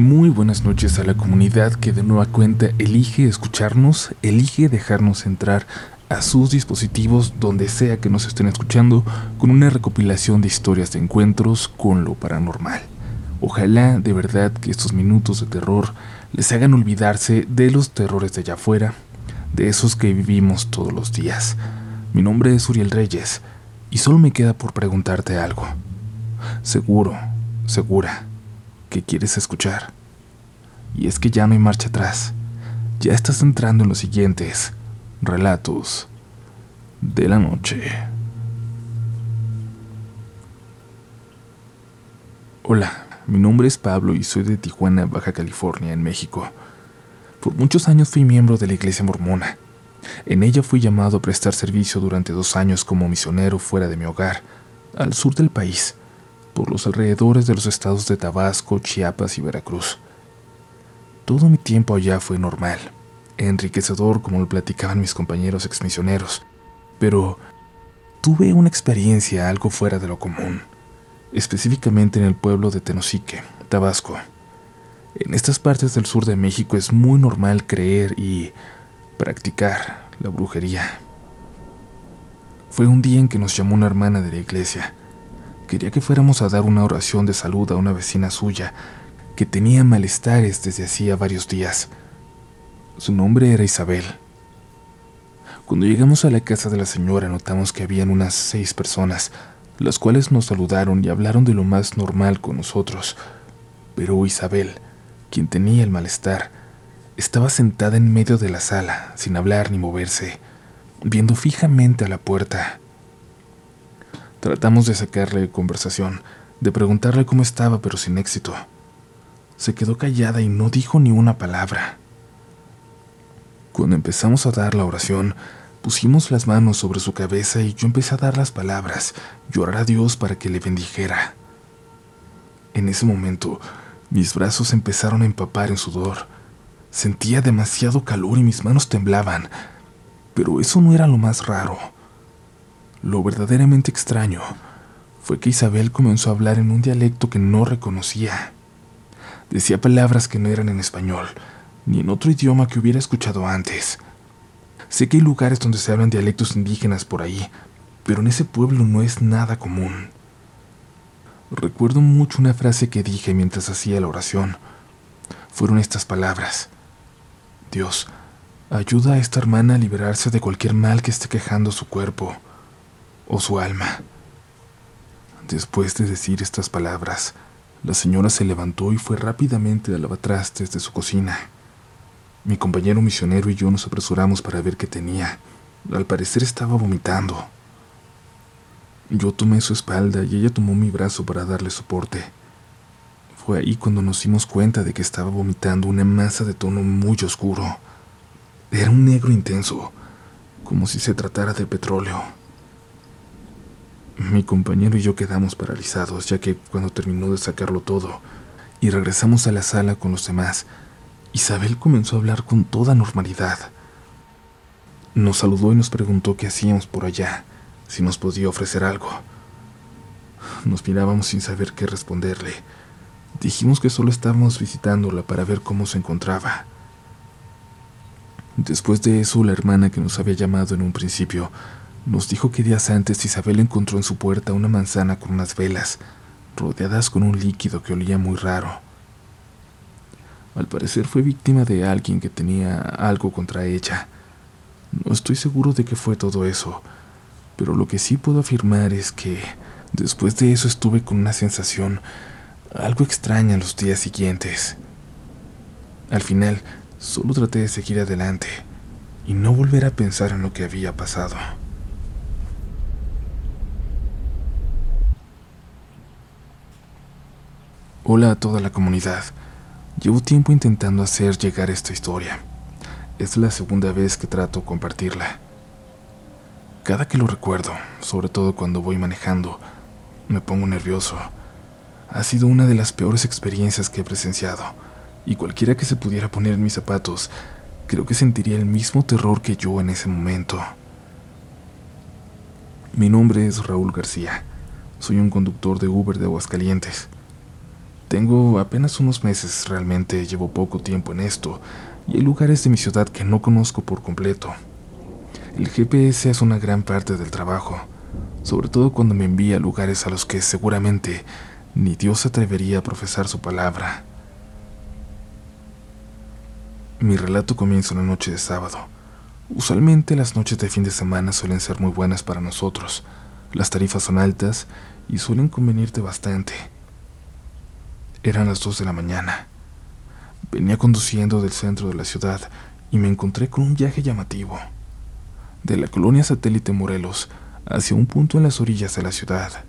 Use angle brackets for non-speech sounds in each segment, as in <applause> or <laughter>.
Muy buenas noches a la comunidad que de nueva cuenta elige escucharnos, elige dejarnos entrar a sus dispositivos donde sea que nos estén escuchando con una recopilación de historias de encuentros con lo paranormal. Ojalá de verdad que estos minutos de terror les hagan olvidarse de los terrores de allá afuera, de esos que vivimos todos los días. Mi nombre es Uriel Reyes y solo me queda por preguntarte algo. Seguro, segura, que quieres escuchar. Y es que ya no hay marcha atrás. Ya estás entrando en los siguientes relatos de la noche. Hola, mi nombre es Pablo y soy de Tijuana, Baja California, en México. Por muchos años fui miembro de la Iglesia Mormona. En ella fui llamado a prestar servicio durante dos años como misionero fuera de mi hogar, al sur del país, por los alrededores de los estados de Tabasco, Chiapas y Veracruz. Todo mi tiempo allá fue normal, enriquecedor como lo platicaban mis compañeros exmisioneros, pero tuve una experiencia algo fuera de lo común, específicamente en el pueblo de Tenosique, Tabasco. En estas partes del sur de México es muy normal creer y practicar la brujería. Fue un día en que nos llamó una hermana de la iglesia. Quería que fuéramos a dar una oración de salud a una vecina suya que tenía malestares desde hacía varios días. Su nombre era Isabel. Cuando llegamos a la casa de la señora notamos que habían unas seis personas, las cuales nos saludaron y hablaron de lo más normal con nosotros. Pero Isabel, quien tenía el malestar, estaba sentada en medio de la sala, sin hablar ni moverse, viendo fijamente a la puerta. Tratamos de sacarle conversación, de preguntarle cómo estaba, pero sin éxito. Se quedó callada y no dijo ni una palabra. Cuando empezamos a dar la oración, pusimos las manos sobre su cabeza y yo empecé a dar las palabras, llorar a Dios para que le bendijera. En ese momento, mis brazos empezaron a empapar en sudor. Sentía demasiado calor y mis manos temblaban, pero eso no era lo más raro. Lo verdaderamente extraño fue que Isabel comenzó a hablar en un dialecto que no reconocía. Decía palabras que no eran en español, ni en otro idioma que hubiera escuchado antes. Sé que hay lugares donde se hablan dialectos indígenas por ahí, pero en ese pueblo no es nada común. Recuerdo mucho una frase que dije mientras hacía la oración. Fueron estas palabras. Dios, ayuda a esta hermana a liberarse de cualquier mal que esté quejando su cuerpo o su alma. Después de decir estas palabras, la señora se levantó y fue rápidamente al lavatrastes de su cocina. Mi compañero misionero y yo nos apresuramos para ver qué tenía. Al parecer estaba vomitando. Yo tomé su espalda y ella tomó mi brazo para darle soporte. Fue ahí cuando nos dimos cuenta de que estaba vomitando una masa de tono muy oscuro. Era un negro intenso, como si se tratara de petróleo. Mi compañero y yo quedamos paralizados, ya que cuando terminó de sacarlo todo y regresamos a la sala con los demás, Isabel comenzó a hablar con toda normalidad. Nos saludó y nos preguntó qué hacíamos por allá, si nos podía ofrecer algo. Nos mirábamos sin saber qué responderle. Dijimos que solo estábamos visitándola para ver cómo se encontraba. Después de eso, la hermana que nos había llamado en un principio nos dijo que días antes Isabel encontró en su puerta una manzana con unas velas, rodeadas con un líquido que olía muy raro. Al parecer fue víctima de alguien que tenía algo contra ella. No estoy seguro de qué fue todo eso, pero lo que sí puedo afirmar es que después de eso estuve con una sensación algo extraña los días siguientes. Al final, solo traté de seguir adelante y no volver a pensar en lo que había pasado. Hola a toda la comunidad. Llevo tiempo intentando hacer llegar esta historia. Es la segunda vez que trato de compartirla. Cada que lo recuerdo, sobre todo cuando voy manejando, me pongo nervioso. Ha sido una de las peores experiencias que he presenciado, y cualquiera que se pudiera poner en mis zapatos, creo que sentiría el mismo terror que yo en ese momento. Mi nombre es Raúl García. Soy un conductor de Uber de Aguascalientes. Tengo apenas unos meses, realmente llevo poco tiempo en esto, y hay lugares de mi ciudad que no conozco por completo. El GPS es una gran parte del trabajo, sobre todo cuando me envía a lugares a los que seguramente ni Dios se atrevería a profesar su palabra. Mi relato comienza una noche de sábado. Usualmente las noches de fin de semana suelen ser muy buenas para nosotros. Las tarifas son altas y suelen convenirte bastante. Eran las dos de la mañana. Venía conduciendo del centro de la ciudad y me encontré con un viaje llamativo. De la colonia satélite Morelos hacia un punto en las orillas de la ciudad.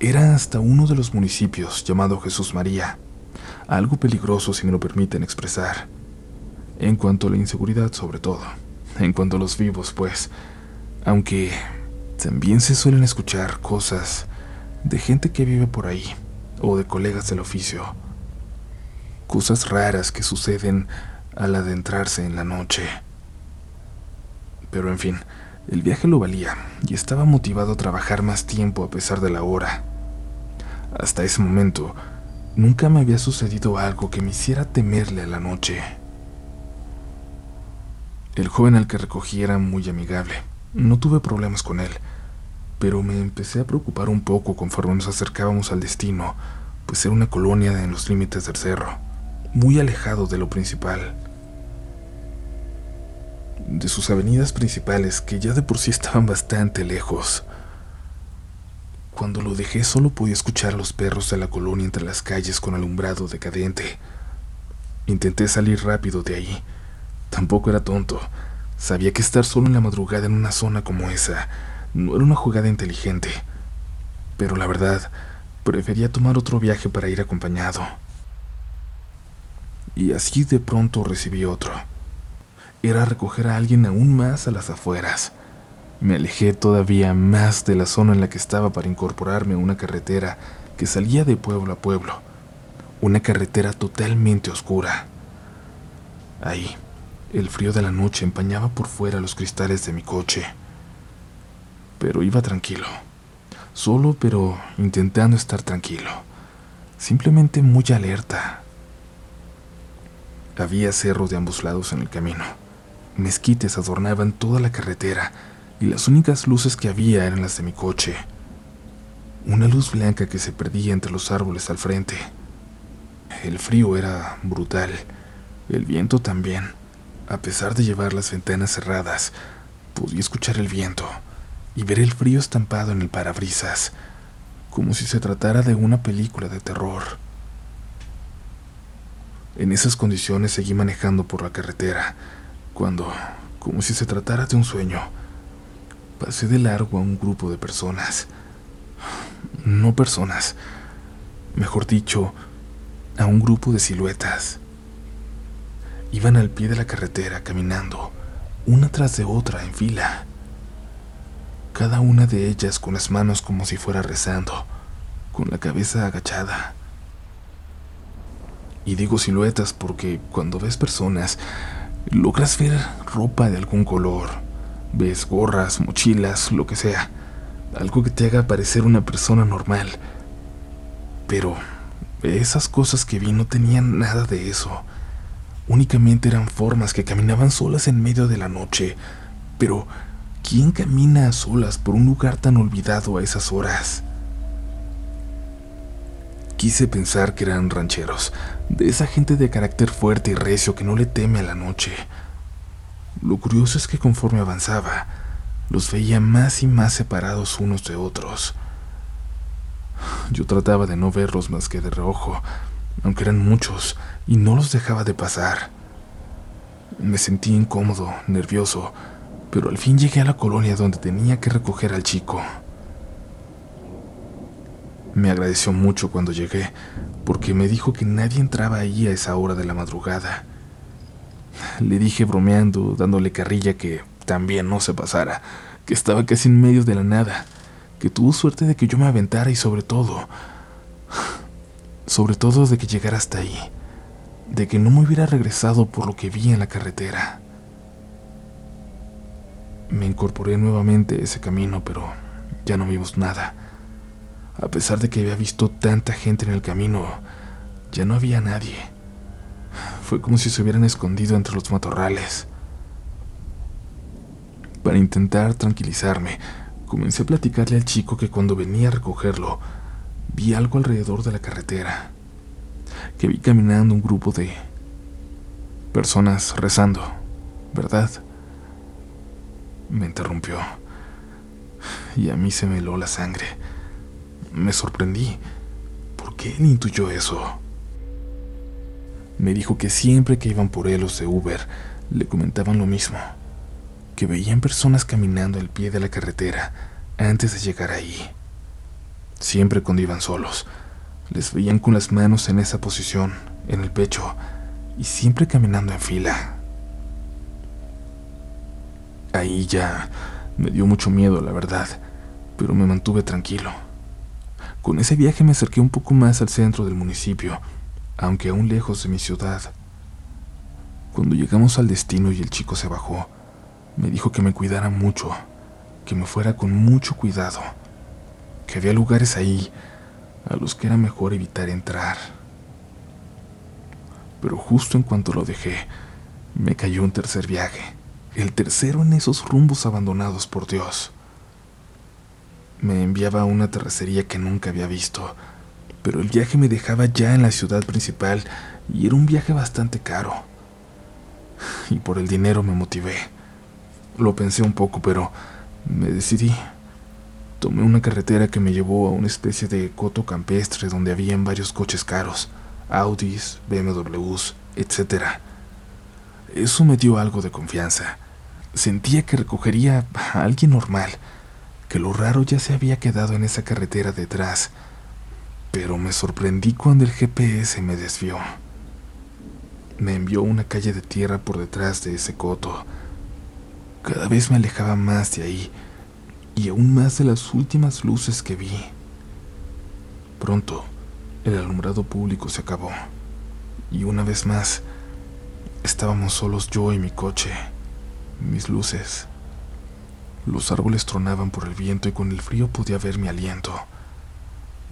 Era hasta uno de los municipios llamado Jesús María, algo peligroso si me lo permiten expresar. En cuanto a la inseguridad sobre todo, en cuanto a los vivos pues, aunque también se suelen escuchar cosas de gente que vive por ahí o de colegas del oficio. Cosas raras que suceden al adentrarse en la noche. Pero en fin, el viaje lo valía y estaba motivado a trabajar más tiempo a pesar de la hora. Hasta ese momento, nunca me había sucedido algo que me hiciera temerle a la noche. El joven al que recogí era muy amigable. No tuve problemas con él pero me empecé a preocupar un poco conforme nos acercábamos al destino, pues era una colonia en los límites del cerro, muy alejado de lo principal. De sus avenidas principales, que ya de por sí estaban <laughs> bastante lejos. Cuando lo dejé solo podía escuchar a los perros de la colonia entre las calles con alumbrado decadente. Intenté salir rápido de ahí. Tampoco era tonto. Sabía que estar solo en la madrugada en una zona como esa no era una jugada inteligente, pero la verdad, prefería tomar otro viaje para ir acompañado. Y así de pronto recibí otro. Era recoger a alguien aún más a las afueras. Me alejé todavía más de la zona en la que estaba para incorporarme a una carretera que salía de pueblo a pueblo. Una carretera totalmente oscura. Ahí, el frío de la noche empañaba por fuera los cristales de mi coche pero iba tranquilo. Solo, pero intentando estar tranquilo. Simplemente muy alerta. Había cerros de ambos lados en el camino. Mezquites adornaban toda la carretera y las únicas luces que había eran las de mi coche. Una luz blanca que se perdía entre los árboles al frente. El frío era brutal, el viento también. A pesar de llevar las ventanas cerradas, podía escuchar el viento y ver el frío estampado en el parabrisas, como si se tratara de una película de terror. En esas condiciones seguí manejando por la carretera, cuando, como si se tratara de un sueño, pasé de largo a un grupo de personas. No personas, mejor dicho, a un grupo de siluetas. Iban al pie de la carretera caminando, una tras de otra en fila cada una de ellas con las manos como si fuera rezando, con la cabeza agachada. Y digo siluetas porque cuando ves personas, logras ver ropa de algún color, ves gorras, mochilas, lo que sea, algo que te haga parecer una persona normal. Pero esas cosas que vi no tenían nada de eso. Únicamente eran formas que caminaban solas en medio de la noche, pero ¿Quién camina a solas por un lugar tan olvidado a esas horas? Quise pensar que eran rancheros, de esa gente de carácter fuerte y recio que no le teme a la noche. Lo curioso es que conforme avanzaba, los veía más y más separados unos de otros. Yo trataba de no verlos más que de reojo, aunque eran muchos, y no los dejaba de pasar. Me sentí incómodo, nervioso, pero al fin llegué a la colonia donde tenía que recoger al chico. Me agradeció mucho cuando llegué, porque me dijo que nadie entraba ahí a esa hora de la madrugada. Le dije bromeando, dándole carrilla que también no se pasara, que estaba casi en medio de la nada, que tuvo suerte de que yo me aventara y sobre todo, sobre todo de que llegara hasta ahí, de que no me hubiera regresado por lo que vi en la carretera. Me incorporé nuevamente a ese camino, pero ya no vimos nada. A pesar de que había visto tanta gente en el camino, ya no había nadie. Fue como si se hubieran escondido entre los matorrales. Para intentar tranquilizarme, comencé a platicarle al chico que cuando venía a recogerlo, vi algo alrededor de la carretera, que vi caminando un grupo de personas rezando, ¿verdad? Me interrumpió y a mí se me heló la sangre. Me sorprendí. ¿Por qué él intuyó eso? Me dijo que siempre que iban por él los de Uber, le comentaban lo mismo, que veían personas caminando al pie de la carretera antes de llegar ahí. Siempre cuando iban solos, les veían con las manos en esa posición, en el pecho, y siempre caminando en fila. Ahí ya me dio mucho miedo, la verdad, pero me mantuve tranquilo. Con ese viaje me acerqué un poco más al centro del municipio, aunque aún lejos de mi ciudad. Cuando llegamos al destino y el chico se bajó, me dijo que me cuidara mucho, que me fuera con mucho cuidado, que había lugares ahí a los que era mejor evitar entrar. Pero justo en cuanto lo dejé, me cayó un tercer viaje el tercero en esos rumbos abandonados por Dios. Me enviaba a una terracería que nunca había visto, pero el viaje me dejaba ya en la ciudad principal y era un viaje bastante caro. Y por el dinero me motivé. Lo pensé un poco, pero me decidí. Tomé una carretera que me llevó a una especie de coto campestre donde habían varios coches caros, Audis, BMWs, etc. Eso me dio algo de confianza. Sentía que recogería a alguien normal, que lo raro ya se había quedado en esa carretera detrás, pero me sorprendí cuando el GPS me desvió. Me envió una calle de tierra por detrás de ese coto. Cada vez me alejaba más de ahí y aún más de las últimas luces que vi. Pronto, el alumbrado público se acabó y una vez más estábamos solos yo y mi coche mis luces. Los árboles tronaban por el viento y con el frío podía ver mi aliento.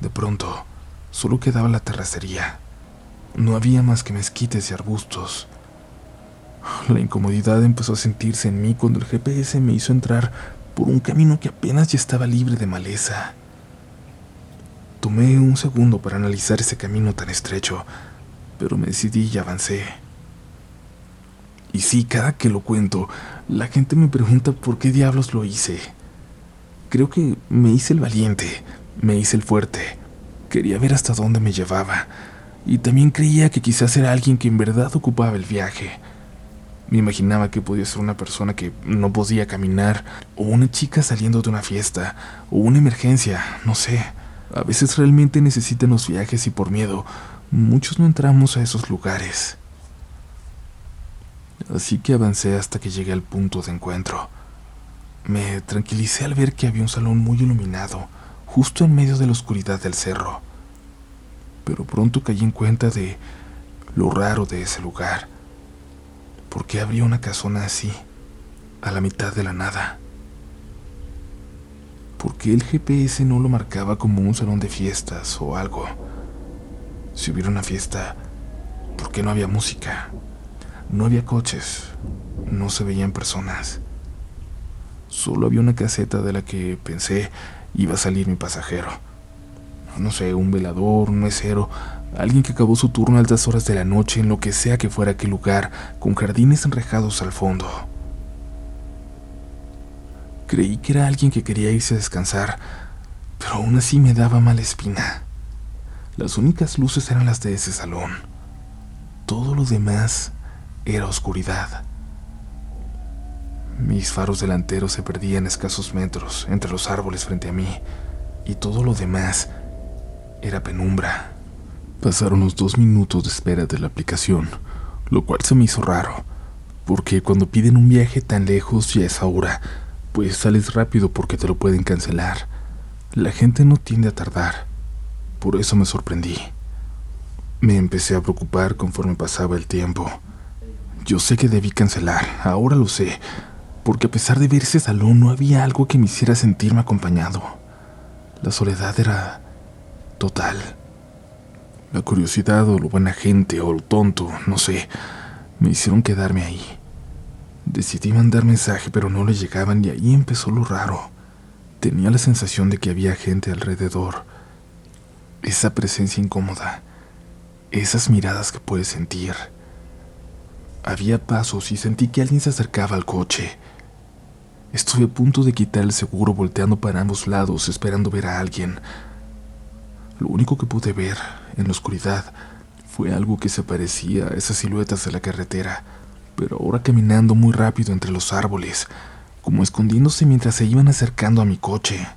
De pronto, solo quedaba la terracería. No había más que mezquites y arbustos. La incomodidad empezó a sentirse en mí cuando el GPS me hizo entrar por un camino que apenas ya estaba libre de maleza. Tomé un segundo para analizar ese camino tan estrecho, pero me decidí y avancé. Y sí, cada que lo cuento, la gente me pregunta por qué diablos lo hice. Creo que me hice el valiente, me hice el fuerte. Quería ver hasta dónde me llevaba. Y también creía que quizás era alguien que en verdad ocupaba el viaje. Me imaginaba que podía ser una persona que no podía caminar, o una chica saliendo de una fiesta, o una emergencia, no sé. A veces realmente necesitan los viajes y por miedo, muchos no entramos a esos lugares así que avancé hasta que llegué al punto de encuentro. Me tranquilicé al ver que había un salón muy iluminado, justo en medio de la oscuridad del cerro. Pero pronto caí en cuenta de lo raro de ese lugar. ¿Por qué habría una casona así, a la mitad de la nada? ¿Por qué el GPS no lo marcaba como un salón de fiestas o algo? Si hubiera una fiesta, ¿por qué no había música? No había coches, no se veían personas. Solo había una caseta de la que pensé iba a salir mi pasajero. No sé, un velador, un mesero, alguien que acabó su turno a altas horas de la noche en lo que sea que fuera aquel lugar, con jardines enrejados al fondo. Creí que era alguien que quería irse a descansar, pero aún así me daba mala espina. Las únicas luces eran las de ese salón. Todo lo demás era oscuridad. Mis faros delanteros se perdían escasos metros entre los árboles frente a mí y todo lo demás era penumbra. Pasaron los dos minutos de espera de la aplicación, lo cual se me hizo raro, porque cuando piden un viaje tan lejos y a esa hora, pues sales rápido porque te lo pueden cancelar. La gente no tiende a tardar, por eso me sorprendí. Me empecé a preocupar conforme pasaba el tiempo. Yo sé que debí cancelar, ahora lo sé, porque a pesar de ver ese salón no había algo que me hiciera sentirme acompañado. La soledad era total. La curiosidad o lo buena gente o lo tonto, no sé, me hicieron quedarme ahí. Decidí mandar mensaje pero no le llegaban y ahí empezó lo raro. Tenía la sensación de que había gente alrededor. Esa presencia incómoda. Esas miradas que puedes sentir. Había pasos y sentí que alguien se acercaba al coche. Estuve a punto de quitar el seguro volteando para ambos lados esperando ver a alguien. Lo único que pude ver en la oscuridad fue algo que se parecía a esas siluetas de la carretera, pero ahora caminando muy rápido entre los árboles, como escondiéndose mientras se iban acercando a mi coche.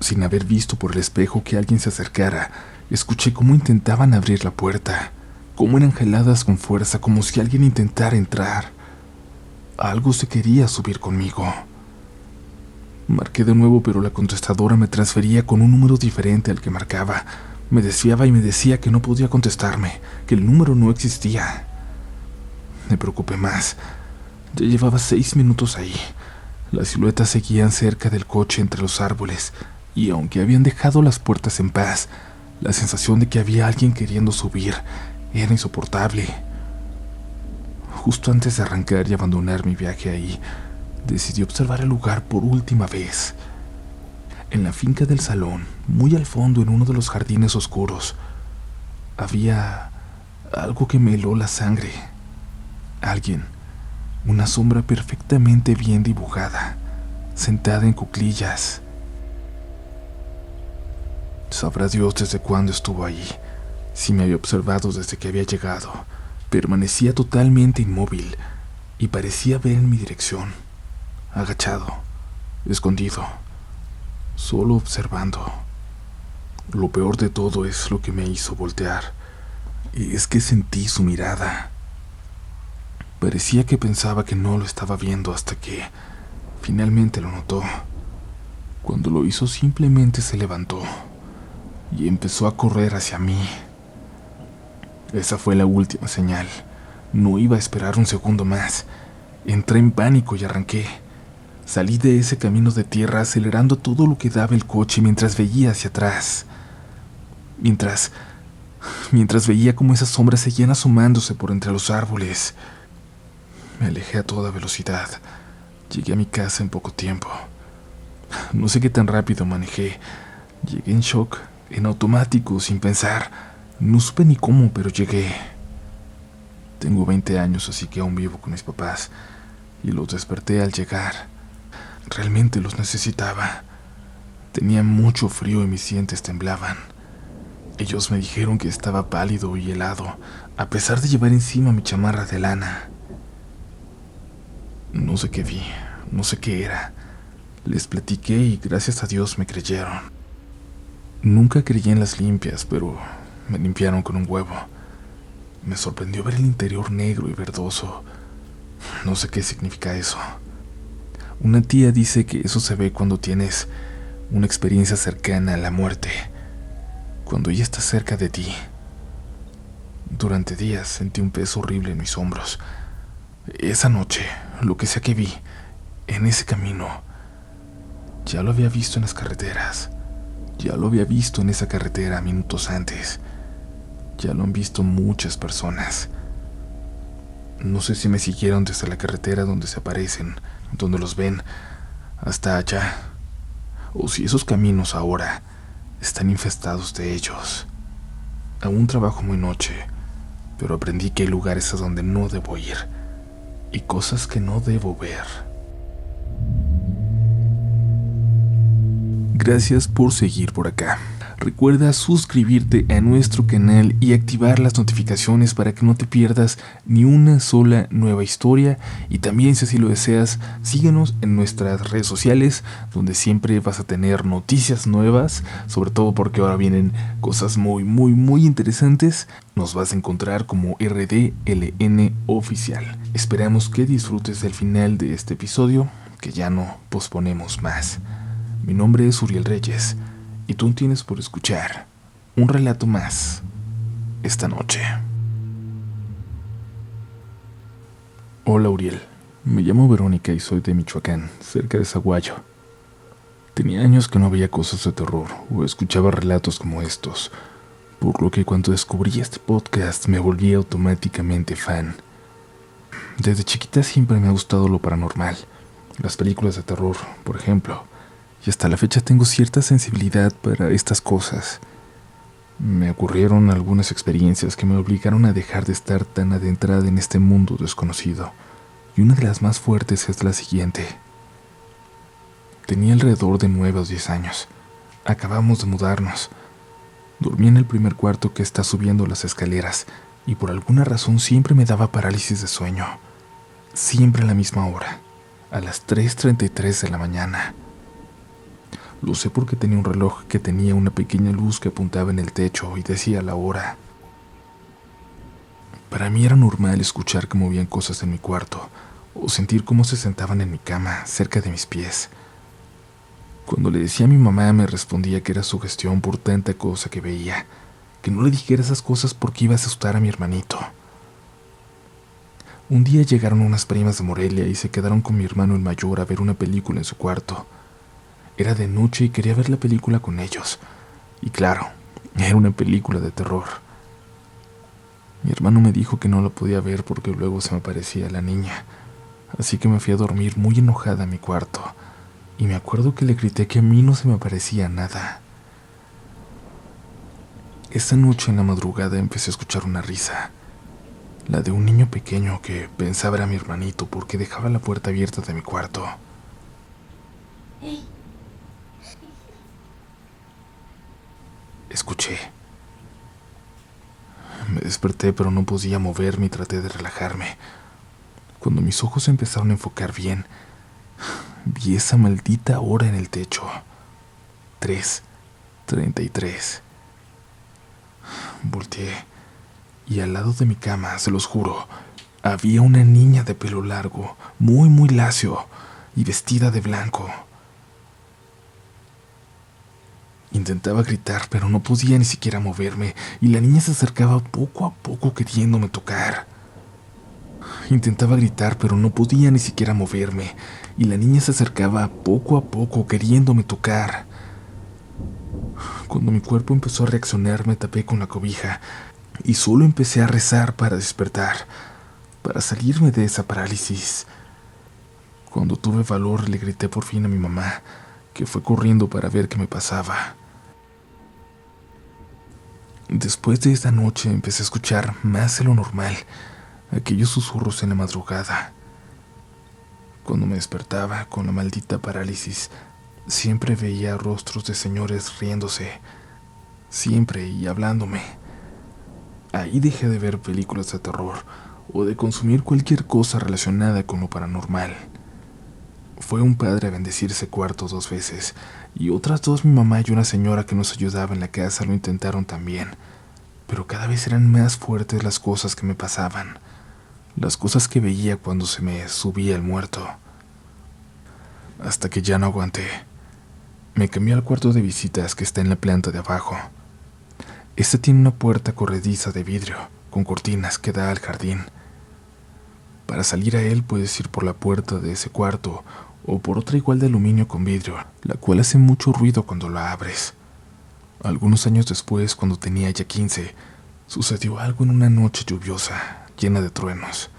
Sin haber visto por el espejo que alguien se acercara, escuché cómo intentaban abrir la puerta cómo eran geladas con fuerza, como si alguien intentara entrar. Algo se quería subir conmigo. Marqué de nuevo, pero la contestadora me transfería con un número diferente al que marcaba. Me desviaba y me decía que no podía contestarme, que el número no existía. Me preocupé más. Ya llevaba seis minutos ahí. Las siluetas seguían cerca del coche entre los árboles, y aunque habían dejado las puertas en paz, la sensación de que había alguien queriendo subir era insoportable. Justo antes de arrancar y abandonar mi viaje ahí, decidí observar el lugar por última vez. En la finca del salón, muy al fondo en uno de los jardines oscuros, había algo que me heló la sangre. Alguien, una sombra perfectamente bien dibujada, sentada en cuclillas. Sabrá Dios desde cuándo estuvo ahí si me había observado desde que había llegado. Permanecía totalmente inmóvil y parecía ver en mi dirección, agachado, escondido, solo observando. Lo peor de todo es lo que me hizo voltear, es que sentí su mirada. Parecía que pensaba que no lo estaba viendo hasta que finalmente lo notó. Cuando lo hizo simplemente se levantó y empezó a correr hacia mí. Esa fue la última señal. No iba a esperar un segundo más. Entré en pánico y arranqué. Salí de ese camino de tierra acelerando todo lo que daba el coche mientras veía hacia atrás. Mientras... mientras veía cómo esas sombras seguían asomándose por entre los árboles. Me alejé a toda velocidad. Llegué a mi casa en poco tiempo. No sé qué tan rápido manejé. Llegué en shock, en automático, sin pensar. No supe ni cómo, pero llegué. Tengo 20 años, así que aún vivo con mis papás, y los desperté al llegar. Realmente los necesitaba. Tenía mucho frío y mis dientes temblaban. Ellos me dijeron que estaba pálido y helado, a pesar de llevar encima mi chamarra de lana. No sé qué vi, no sé qué era. Les platiqué y gracias a Dios me creyeron. Nunca creí en las limpias, pero me limpiaron con un huevo. Me sorprendió ver el interior negro y verdoso. No sé qué significa eso. Una tía dice que eso se ve cuando tienes una experiencia cercana a la muerte, cuando ella está cerca de ti. Durante días sentí un peso horrible en mis hombros. Esa noche, lo que sea que vi, en ese camino, ya lo había visto en las carreteras. Ya lo había visto en esa carretera minutos antes. Ya lo han visto muchas personas. No sé si me siguieron desde la carretera donde se aparecen, donde los ven, hasta allá, o si esos caminos ahora están infestados de ellos. Aún trabajo muy noche, pero aprendí que hay lugares a donde no debo ir y cosas que no debo ver. Gracias por seguir por acá. Recuerda suscribirte a nuestro canal y activar las notificaciones para que no te pierdas ni una sola nueva historia. Y también, si así lo deseas, síguenos en nuestras redes sociales, donde siempre vas a tener noticias nuevas, sobre todo porque ahora vienen cosas muy, muy, muy interesantes. Nos vas a encontrar como RDLN Oficial. Esperamos que disfrutes del final de este episodio, que ya no posponemos más. Mi nombre es Uriel Reyes y tú tienes por escuchar un relato más esta noche. Hola Uriel, me llamo Verónica y soy de Michoacán, cerca de Zaguayo. Tenía años que no veía cosas de terror o escuchaba relatos como estos, por lo que cuando descubrí este podcast me volví automáticamente fan. Desde chiquita siempre me ha gustado lo paranormal, las películas de terror, por ejemplo, y hasta la fecha tengo cierta sensibilidad para estas cosas. Me ocurrieron algunas experiencias que me obligaron a dejar de estar tan adentrada en este mundo desconocido, y una de las más fuertes es la siguiente. Tenía alrededor de nueve o diez años. Acabamos de mudarnos. Dormí en el primer cuarto que está subiendo las escaleras y por alguna razón siempre me daba parálisis de sueño. Siempre a la misma hora, a las 3.33 de la mañana. Lo sé porque tenía un reloj que tenía una pequeña luz que apuntaba en el techo y decía la hora. Para mí era normal escuchar que movían cosas en mi cuarto o sentir cómo se sentaban en mi cama cerca de mis pies. Cuando le decía a mi mamá me respondía que era su gestión por tanta cosa que veía, que no le dijera esas cosas porque iba a asustar a mi hermanito. Un día llegaron unas primas de Morelia y se quedaron con mi hermano el mayor a ver una película en su cuarto. Era de noche y quería ver la película con ellos. Y claro, era una película de terror. Mi hermano me dijo que no la podía ver porque luego se me parecía la niña, así que me fui a dormir muy enojada a mi cuarto y me acuerdo que le grité que a mí no se me parecía nada. Esa noche en la madrugada empecé a escuchar una risa, la de un niño pequeño que pensaba era mi hermanito porque dejaba la puerta abierta de mi cuarto. Escuché. Me desperté pero no podía moverme y traté de relajarme. Cuando mis ojos empezaron a enfocar bien, vi esa maldita hora en el techo. Tres, treinta y tres. Volteé y al lado de mi cama, se los juro, había una niña de pelo largo, muy, muy lacio y vestida de blanco. Intentaba gritar, pero no podía ni siquiera moverme, y la niña se acercaba poco a poco queriéndome tocar. Intentaba gritar, pero no podía ni siquiera moverme, y la niña se acercaba poco a poco queriéndome tocar. Cuando mi cuerpo empezó a reaccionar me tapé con la cobija y solo empecé a rezar para despertar, para salirme de esa parálisis. Cuando tuve valor le grité por fin a mi mamá, que fue corriendo para ver qué me pasaba. Después de esa noche empecé a escuchar más de lo normal, aquellos susurros en la madrugada. Cuando me despertaba con la maldita parálisis, siempre veía rostros de señores riéndose, siempre y hablándome. Ahí dejé de ver películas de terror o de consumir cualquier cosa relacionada con lo paranormal. Fue un padre a bendecir ese cuarto dos veces, y otras dos mi mamá y una señora que nos ayudaba en la casa lo intentaron también, pero cada vez eran más fuertes las cosas que me pasaban las cosas que veía cuando se me subía el muerto. Hasta que ya no aguanté. Me cambié al cuarto de visitas que está en la planta de abajo. Este tiene una puerta corrediza de vidrio, con cortinas que da al jardín. Para salir a él puedes ir por la puerta de ese cuarto o por otra igual de aluminio con vidrio, la cual hace mucho ruido cuando la abres. Algunos años después, cuando tenía ya 15, sucedió algo en una noche lluviosa llena de truenos.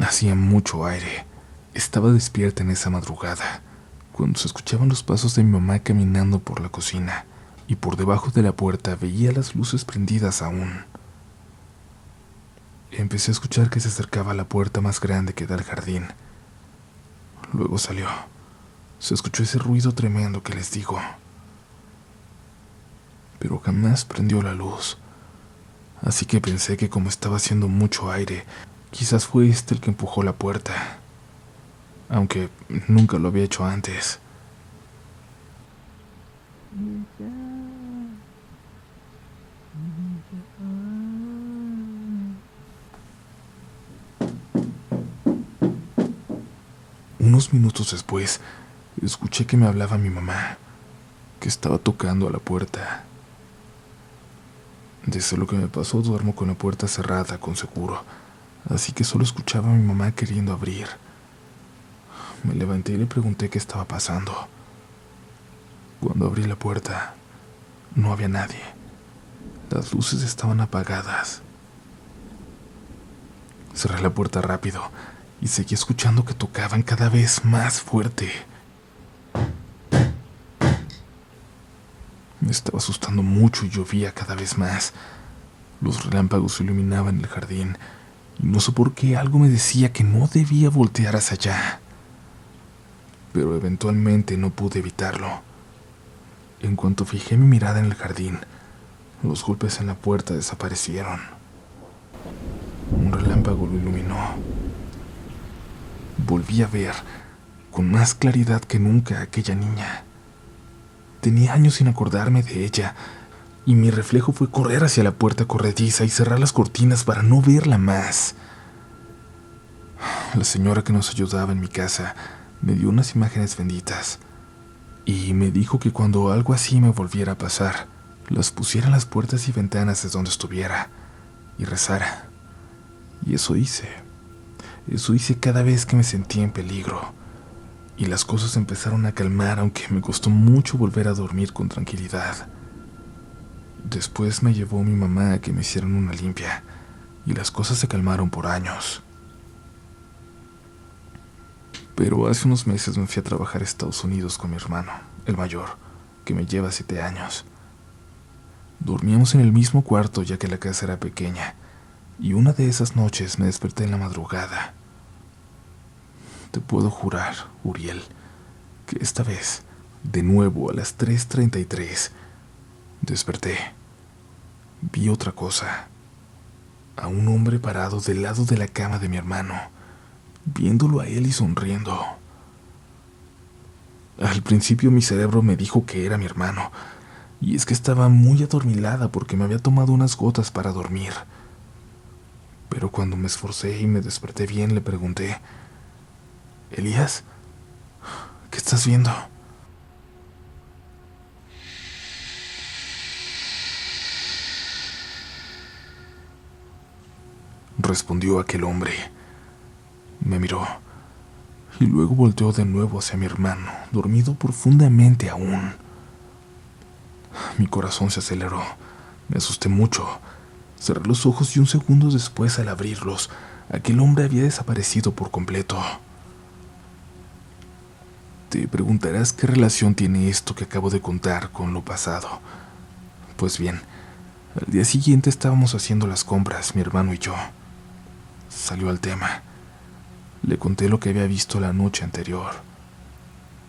Hacía mucho aire. Estaba despierta en esa madrugada, cuando se escuchaban los pasos de mi mamá caminando por la cocina, y por debajo de la puerta veía las luces prendidas aún. Empecé a escuchar que se acercaba a la puerta más grande que da al jardín. Luego salió. Se escuchó ese ruido tremendo que les digo. Pero jamás prendió la luz así que pensé que como estaba haciendo mucho aire, quizás fue este el que empujó la puerta, aunque nunca lo había hecho antes. Unos minutos después, escuché que me hablaba mi mamá, que estaba tocando a la puerta. Desde lo que me pasó duermo con la puerta cerrada con seguro, así que solo escuchaba a mi mamá queriendo abrir. Me levanté y le pregunté qué estaba pasando. Cuando abrí la puerta, no había nadie. Las luces estaban apagadas. Cerré la puerta rápido y seguí escuchando que tocaban cada vez más fuerte. Me estaba asustando mucho y llovía cada vez más. Los relámpagos iluminaban el jardín y no sé por qué algo me decía que no debía voltear hacia allá. Pero eventualmente no pude evitarlo. En cuanto fijé mi mirada en el jardín, los golpes en la puerta desaparecieron. Un relámpago lo iluminó. Volví a ver, con más claridad que nunca, a aquella niña. Tenía años sin acordarme de ella, y mi reflejo fue correr hacia la puerta corrediza y cerrar las cortinas para no verla más. La señora que nos ayudaba en mi casa me dio unas imágenes benditas y me dijo que cuando algo así me volviera a pasar, las pusiera en las puertas y ventanas de donde estuviera y rezara. Y eso hice. Eso hice cada vez que me sentía en peligro. Y las cosas empezaron a calmar aunque me costó mucho volver a dormir con tranquilidad. Después me llevó mi mamá a que me hicieran una limpia y las cosas se calmaron por años. Pero hace unos meses me fui a trabajar a Estados Unidos con mi hermano, el mayor, que me lleva siete años. Dormíamos en el mismo cuarto ya que la casa era pequeña, y una de esas noches me desperté en la madrugada. Te puedo jurar, Uriel, que esta vez, de nuevo a las 3.33, desperté. Vi otra cosa. A un hombre parado del lado de la cama de mi hermano viéndolo a él y sonriendo. Al principio mi cerebro me dijo que era mi hermano, y es que estaba muy adormilada porque me había tomado unas gotas para dormir. Pero cuando me esforcé y me desperté bien, le pregunté, Elías, ¿qué estás viendo? Respondió aquel hombre. Me miró y luego volteó de nuevo hacia mi hermano, dormido profundamente aún. Mi corazón se aceleró. Me asusté mucho. Cerré los ojos y un segundo después, al abrirlos, aquel hombre había desaparecido por completo. Te preguntarás qué relación tiene esto que acabo de contar con lo pasado. Pues bien, al día siguiente estábamos haciendo las compras, mi hermano y yo. Salió al tema. Le conté lo que había visto la noche anterior.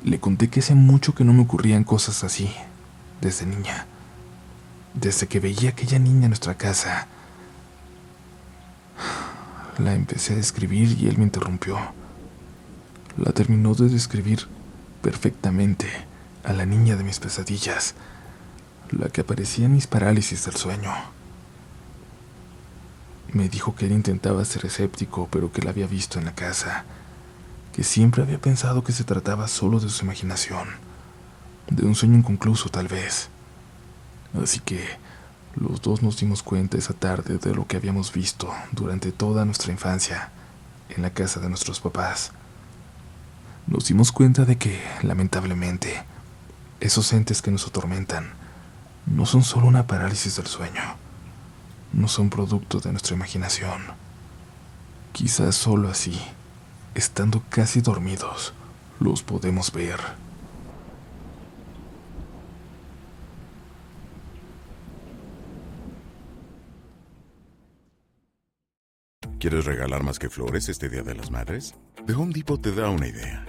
Le conté que hace mucho que no me ocurrían cosas así, desde niña. Desde que veía a aquella niña en nuestra casa. La empecé a describir y él me interrumpió. La terminó de describir perfectamente a la niña de mis pesadillas, la que aparecía en mis parálisis del sueño. Me dijo que él intentaba ser escéptico, pero que la había visto en la casa, que siempre había pensado que se trataba solo de su imaginación, de un sueño inconcluso tal vez. Así que los dos nos dimos cuenta esa tarde de lo que habíamos visto durante toda nuestra infancia en la casa de nuestros papás. Nos dimos cuenta de que, lamentablemente, esos entes que nos atormentan no son solo una parálisis del sueño no son producto de nuestra imaginación. Quizás solo así, estando casi dormidos, los podemos ver. ¿Quieres regalar más que flores este Día de las Madres? The Home te da una idea.